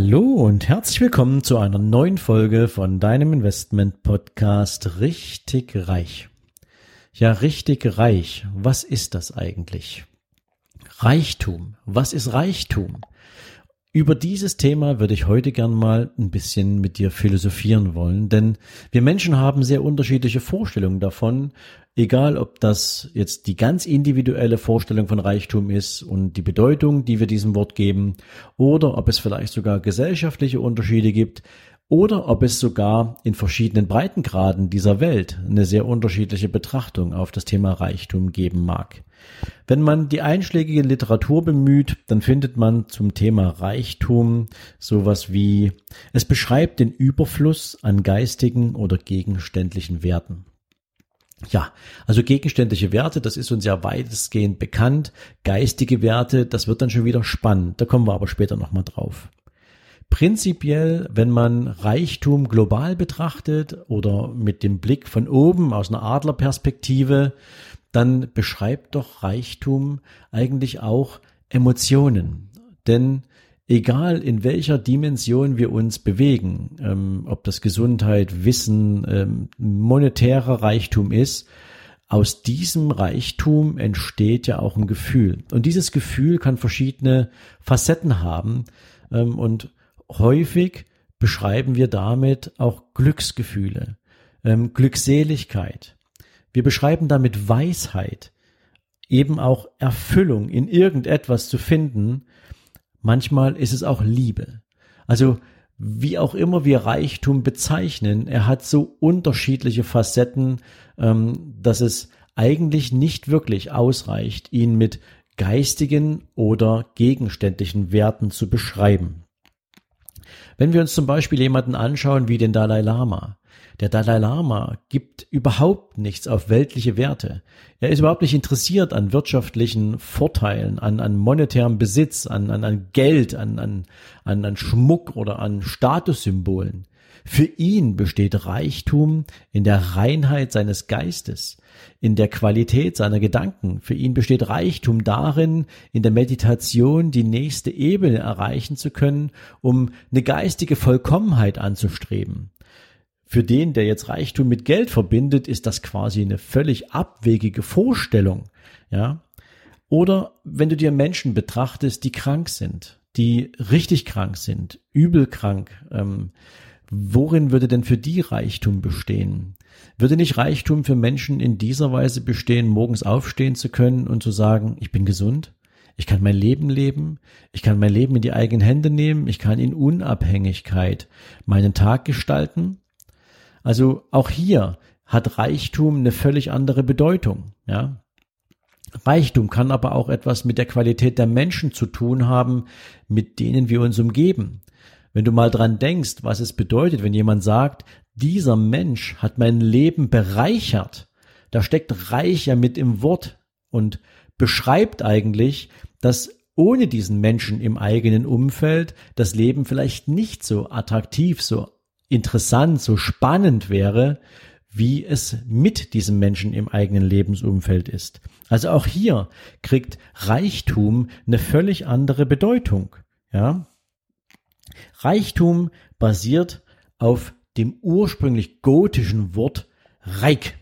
Hallo und herzlich willkommen zu einer neuen Folge von deinem Investment Podcast Richtig Reich. Ja, richtig reich. Was ist das eigentlich? Reichtum. Was ist Reichtum? Über dieses Thema würde ich heute gern mal ein bisschen mit dir philosophieren wollen, denn wir Menschen haben sehr unterschiedliche Vorstellungen davon, egal ob das jetzt die ganz individuelle Vorstellung von Reichtum ist und die Bedeutung, die wir diesem Wort geben, oder ob es vielleicht sogar gesellschaftliche Unterschiede gibt, oder ob es sogar in verschiedenen Breitengraden dieser Welt eine sehr unterschiedliche Betrachtung auf das Thema Reichtum geben mag. Wenn man die einschlägige Literatur bemüht, dann findet man zum Thema Reichtum sowas wie es beschreibt den Überfluss an geistigen oder gegenständlichen Werten. Ja, also gegenständliche Werte, das ist uns ja weitestgehend bekannt. Geistige Werte, das wird dann schon wieder spannend. Da kommen wir aber später nochmal drauf. Prinzipiell, wenn man Reichtum global betrachtet oder mit dem Blick von oben aus einer Adlerperspektive, dann beschreibt doch Reichtum eigentlich auch Emotionen. Denn egal in welcher Dimension wir uns bewegen, ähm, ob das Gesundheit, Wissen, ähm, monetärer Reichtum ist, aus diesem Reichtum entsteht ja auch ein Gefühl. Und dieses Gefühl kann verschiedene Facetten haben. Ähm, und häufig beschreiben wir damit auch Glücksgefühle, ähm, Glückseligkeit. Wir beschreiben damit Weisheit, eben auch Erfüllung in irgendetwas zu finden. Manchmal ist es auch Liebe. Also wie auch immer wir Reichtum bezeichnen, er hat so unterschiedliche Facetten, ähm, dass es eigentlich nicht wirklich ausreicht, ihn mit geistigen oder gegenständlichen Werten zu beschreiben. Wenn wir uns zum Beispiel jemanden anschauen wie den Dalai Lama, der Dalai Lama gibt überhaupt nichts auf weltliche Werte. Er ist überhaupt nicht interessiert an wirtschaftlichen Vorteilen, an, an monetärem Besitz, an, an, an Geld, an, an, an, an Schmuck oder an Statussymbolen. Für ihn besteht Reichtum in der Reinheit seines Geistes, in der Qualität seiner Gedanken. Für ihn besteht Reichtum darin, in der Meditation die nächste Ebene erreichen zu können, um eine geistige Vollkommenheit anzustreben. Für den, der jetzt Reichtum mit Geld verbindet, ist das quasi eine völlig abwegige Vorstellung, ja. Oder wenn du dir Menschen betrachtest, die krank sind, die richtig krank sind, übel krank, ähm, worin würde denn für die Reichtum bestehen? Würde nicht Reichtum für Menschen in dieser Weise bestehen, morgens aufstehen zu können und zu sagen, ich bin gesund? Ich kann mein Leben leben, ich kann mein Leben in die eigenen Hände nehmen, ich kann in Unabhängigkeit meinen Tag gestalten. Also auch hier hat Reichtum eine völlig andere Bedeutung, ja. Reichtum kann aber auch etwas mit der Qualität der Menschen zu tun haben, mit denen wir uns umgeben. Wenn du mal dran denkst, was es bedeutet, wenn jemand sagt, dieser Mensch hat mein Leben bereichert, da steckt reich ja mit im Wort und beschreibt eigentlich, dass ohne diesen Menschen im eigenen Umfeld das Leben vielleicht nicht so attraktiv, so interessant, so spannend wäre, wie es mit diesem Menschen im eigenen Lebensumfeld ist. Also auch hier kriegt Reichtum eine völlig andere Bedeutung. Ja, Reichtum basiert auf dem ursprünglich gotischen Wort Reich.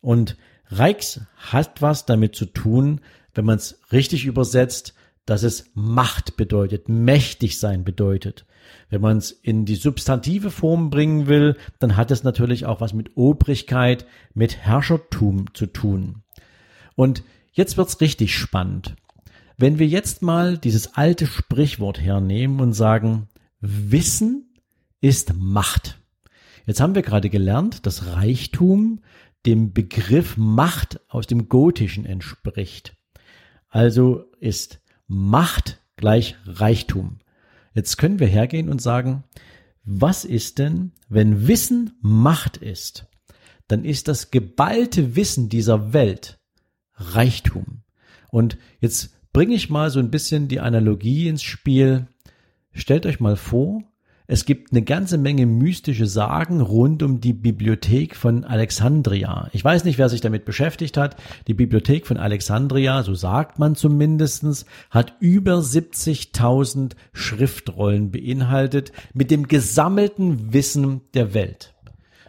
Und Reichs hat was damit zu tun, wenn man es richtig übersetzt, dass es Macht bedeutet, mächtig sein bedeutet. Wenn man es in die substantive Form bringen will, dann hat es natürlich auch was mit Obrigkeit, mit Herrschertum zu tun. Und jetzt wird's richtig spannend. Wenn wir jetzt mal dieses alte Sprichwort hernehmen und sagen, Wissen ist Macht. Jetzt haben wir gerade gelernt, dass Reichtum dem Begriff Macht aus dem Gotischen entspricht. Also ist Macht gleich Reichtum. Jetzt können wir hergehen und sagen, was ist denn, wenn Wissen Macht ist? dann ist das geballte Wissen dieser Welt Reichtum. Und jetzt bringe ich mal so ein bisschen die Analogie ins Spiel. Stellt euch mal vor, es gibt eine ganze Menge mystische Sagen rund um die Bibliothek von Alexandria. Ich weiß nicht, wer sich damit beschäftigt hat. Die Bibliothek von Alexandria, so sagt man zumindestens, hat über 70.000 Schriftrollen beinhaltet mit dem gesammelten Wissen der Welt.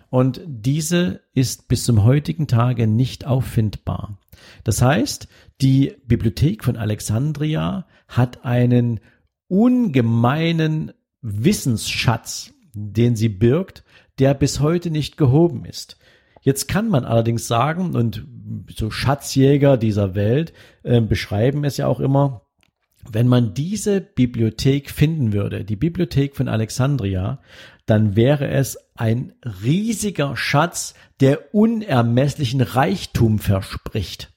Und diese ist bis zum heutigen Tage nicht auffindbar. Das heißt, die Bibliothek von Alexandria hat einen ungemeinen Wissensschatz, den sie birgt, der bis heute nicht gehoben ist. Jetzt kann man allerdings sagen, und so Schatzjäger dieser Welt äh, beschreiben es ja auch immer, wenn man diese Bibliothek finden würde, die Bibliothek von Alexandria, dann wäre es ein riesiger Schatz, der unermesslichen Reichtum verspricht.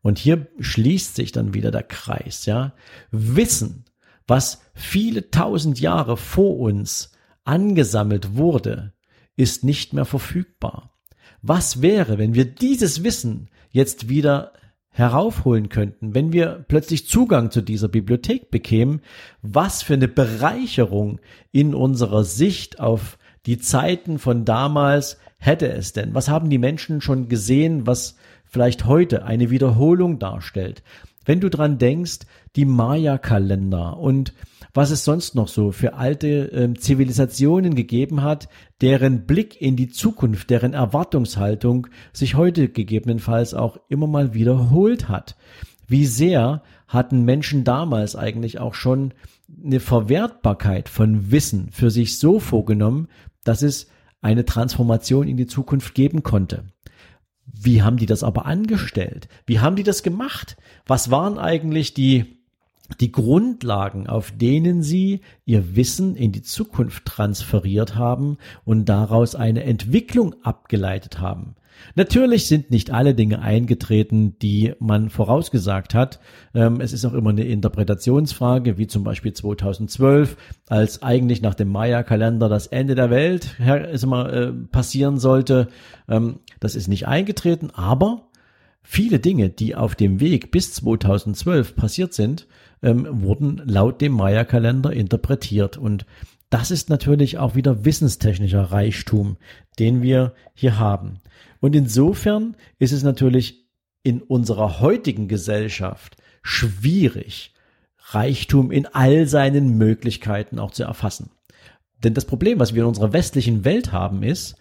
Und hier schließt sich dann wieder der Kreis, ja. Wissen was viele tausend Jahre vor uns angesammelt wurde, ist nicht mehr verfügbar. Was wäre, wenn wir dieses Wissen jetzt wieder heraufholen könnten, wenn wir plötzlich Zugang zu dieser Bibliothek bekämen, was für eine Bereicherung in unserer Sicht auf die Zeiten von damals hätte es denn? Was haben die Menschen schon gesehen, was vielleicht heute eine Wiederholung darstellt? Wenn du dran denkst, die Maya-Kalender und was es sonst noch so für alte äh, Zivilisationen gegeben hat, deren Blick in die Zukunft, deren Erwartungshaltung sich heute gegebenenfalls auch immer mal wiederholt hat. Wie sehr hatten Menschen damals eigentlich auch schon eine Verwertbarkeit von Wissen für sich so vorgenommen, dass es eine Transformation in die Zukunft geben konnte. Wie haben die das aber angestellt? Wie haben die das gemacht? Was waren eigentlich die, die Grundlagen, auf denen sie ihr Wissen in die Zukunft transferiert haben und daraus eine Entwicklung abgeleitet haben? Natürlich sind nicht alle Dinge eingetreten, die man vorausgesagt hat. Ähm, es ist auch immer eine Interpretationsfrage, wie zum Beispiel 2012, als eigentlich nach dem Maya-Kalender das Ende der Welt äh, passieren sollte. Ähm, das ist nicht eingetreten, aber viele Dinge, die auf dem Weg bis 2012 passiert sind, ähm, wurden laut dem Maya-Kalender interpretiert. Und das ist natürlich auch wieder wissenstechnischer Reichtum, den wir hier haben. Und insofern ist es natürlich in unserer heutigen Gesellschaft schwierig, Reichtum in all seinen Möglichkeiten auch zu erfassen. Denn das Problem, was wir in unserer westlichen Welt haben, ist,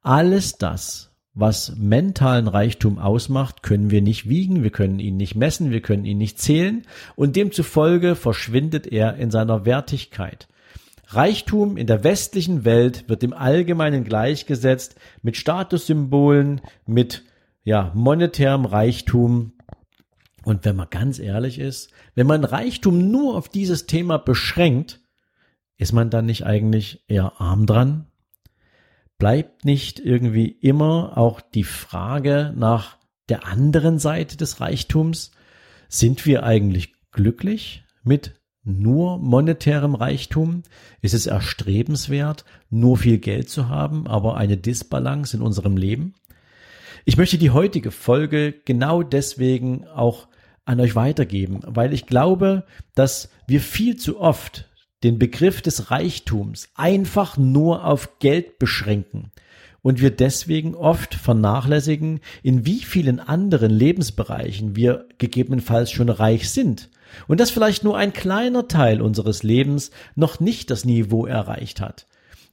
alles das, was mentalen Reichtum ausmacht, können wir nicht wiegen, wir können ihn nicht messen, wir können ihn nicht zählen und demzufolge verschwindet er in seiner Wertigkeit. Reichtum in der westlichen Welt wird im Allgemeinen gleichgesetzt mit Statussymbolen, mit ja, monetärem Reichtum. Und wenn man ganz ehrlich ist, wenn man Reichtum nur auf dieses Thema beschränkt, ist man dann nicht eigentlich eher arm dran? Bleibt nicht irgendwie immer auch die Frage nach der anderen Seite des Reichtums? Sind wir eigentlich glücklich mit nur monetärem Reichtum? Ist es erstrebenswert, nur viel Geld zu haben, aber eine Disbalance in unserem Leben? Ich möchte die heutige Folge genau deswegen auch an euch weitergeben, weil ich glaube, dass wir viel zu oft den Begriff des Reichtums einfach nur auf Geld beschränken und wir deswegen oft vernachlässigen, in wie vielen anderen Lebensbereichen wir gegebenenfalls schon reich sind und dass vielleicht nur ein kleiner Teil unseres Lebens noch nicht das Niveau erreicht hat.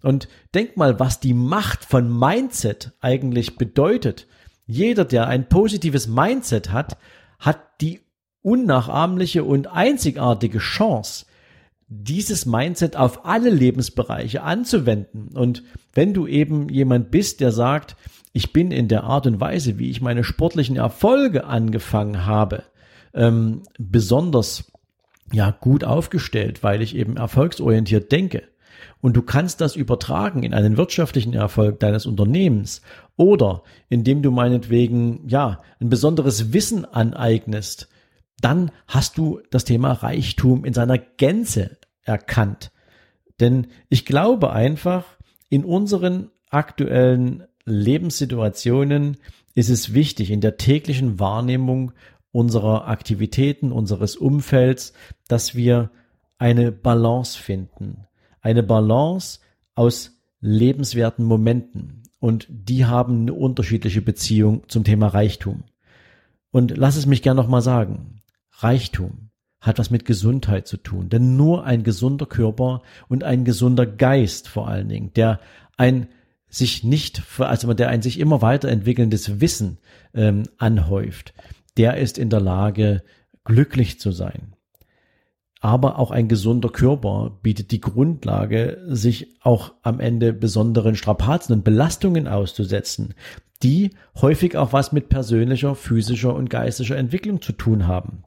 Und denk mal, was die Macht von Mindset eigentlich bedeutet. Jeder, der ein positives Mindset hat, hat die unnachahmliche und einzigartige Chance, dieses Mindset auf alle Lebensbereiche anzuwenden. Und wenn du eben jemand bist, der sagt, ich bin in der Art und Weise, wie ich meine sportlichen Erfolge angefangen habe, ähm, besonders ja gut aufgestellt, weil ich eben erfolgsorientiert denke. Und du kannst das übertragen in einen wirtschaftlichen Erfolg deines Unternehmens oder indem du meinetwegen ja ein besonderes Wissen aneignest, dann hast du das Thema Reichtum in seiner Gänze erkannt. Denn ich glaube einfach, in unseren aktuellen Lebenssituationen ist es wichtig in der täglichen Wahrnehmung unserer Aktivitäten, unseres Umfelds, dass wir eine Balance finden. Eine Balance aus lebenswerten Momenten. Und die haben eine unterschiedliche Beziehung zum Thema Reichtum. Und lass es mich gern nochmal sagen. Reichtum hat was mit Gesundheit zu tun. Denn nur ein gesunder Körper und ein gesunder Geist vor allen Dingen, der ein sich nicht, also der ein sich immer weiterentwickelndes Wissen ähm, anhäuft, der ist in der Lage, glücklich zu sein. Aber auch ein gesunder Körper bietet die Grundlage, sich auch am Ende besonderen Strapazen und Belastungen auszusetzen, die häufig auch was mit persönlicher, physischer und geistischer Entwicklung zu tun haben.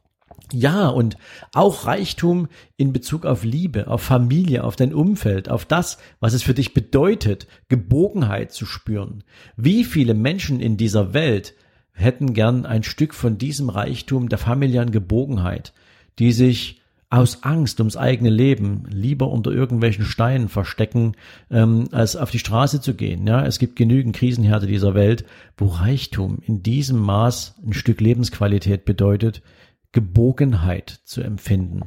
Ja, und auch Reichtum in Bezug auf Liebe, auf Familie, auf dein Umfeld, auf das, was es für dich bedeutet, Gebogenheit zu spüren. Wie viele Menschen in dieser Welt hätten gern ein Stück von diesem Reichtum der familiären Gebogenheit, die sich aus Angst ums eigene Leben lieber unter irgendwelchen Steinen verstecken, ähm, als auf die Straße zu gehen. Ja, es gibt genügend Krisenherde dieser Welt, wo Reichtum in diesem Maß ein Stück Lebensqualität bedeutet, Gebogenheit zu empfinden.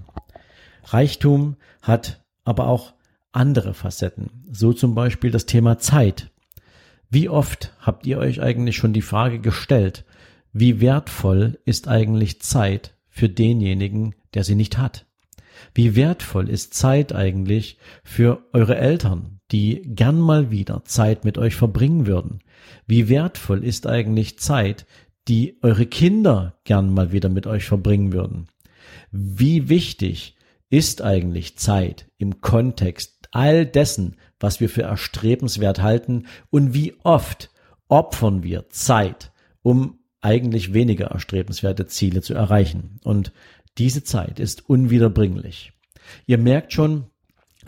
Reichtum hat aber auch andere Facetten, so zum Beispiel das Thema Zeit. Wie oft habt ihr euch eigentlich schon die Frage gestellt, wie wertvoll ist eigentlich Zeit für denjenigen, der sie nicht hat? Wie wertvoll ist Zeit eigentlich für eure Eltern, die gern mal wieder Zeit mit euch verbringen würden? Wie wertvoll ist eigentlich Zeit, die eure Kinder gern mal wieder mit euch verbringen würden? Wie wichtig ist eigentlich Zeit im Kontext all dessen, was wir für erstrebenswert halten und wie oft opfern wir Zeit, um eigentlich weniger erstrebenswerte Ziele zu erreichen. Und diese Zeit ist unwiederbringlich. Ihr merkt schon,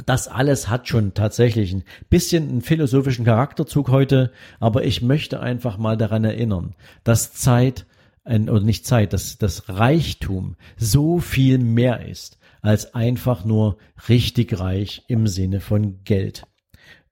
das alles hat schon tatsächlich ein bisschen einen philosophischen Charakterzug heute, aber ich möchte einfach mal daran erinnern, dass Zeit, oder nicht Zeit, dass das Reichtum so viel mehr ist als einfach nur richtig reich im Sinne von Geld.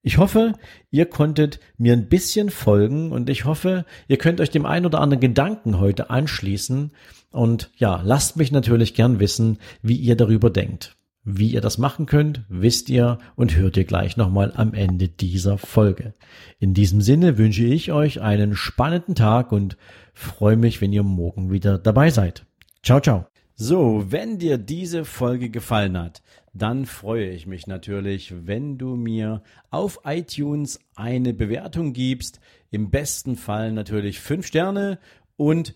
Ich hoffe, ihr konntet mir ein bisschen folgen und ich hoffe, ihr könnt euch dem ein oder anderen Gedanken heute anschließen und ja, lasst mich natürlich gern wissen, wie ihr darüber denkt. Wie ihr das machen könnt, wisst ihr und hört ihr gleich nochmal am Ende dieser Folge. In diesem Sinne wünsche ich euch einen spannenden Tag und freue mich, wenn ihr morgen wieder dabei seid. Ciao, ciao. So, wenn dir diese Folge gefallen hat, dann freue ich mich natürlich, wenn du mir auf iTunes eine Bewertung gibst. Im besten Fall natürlich fünf Sterne und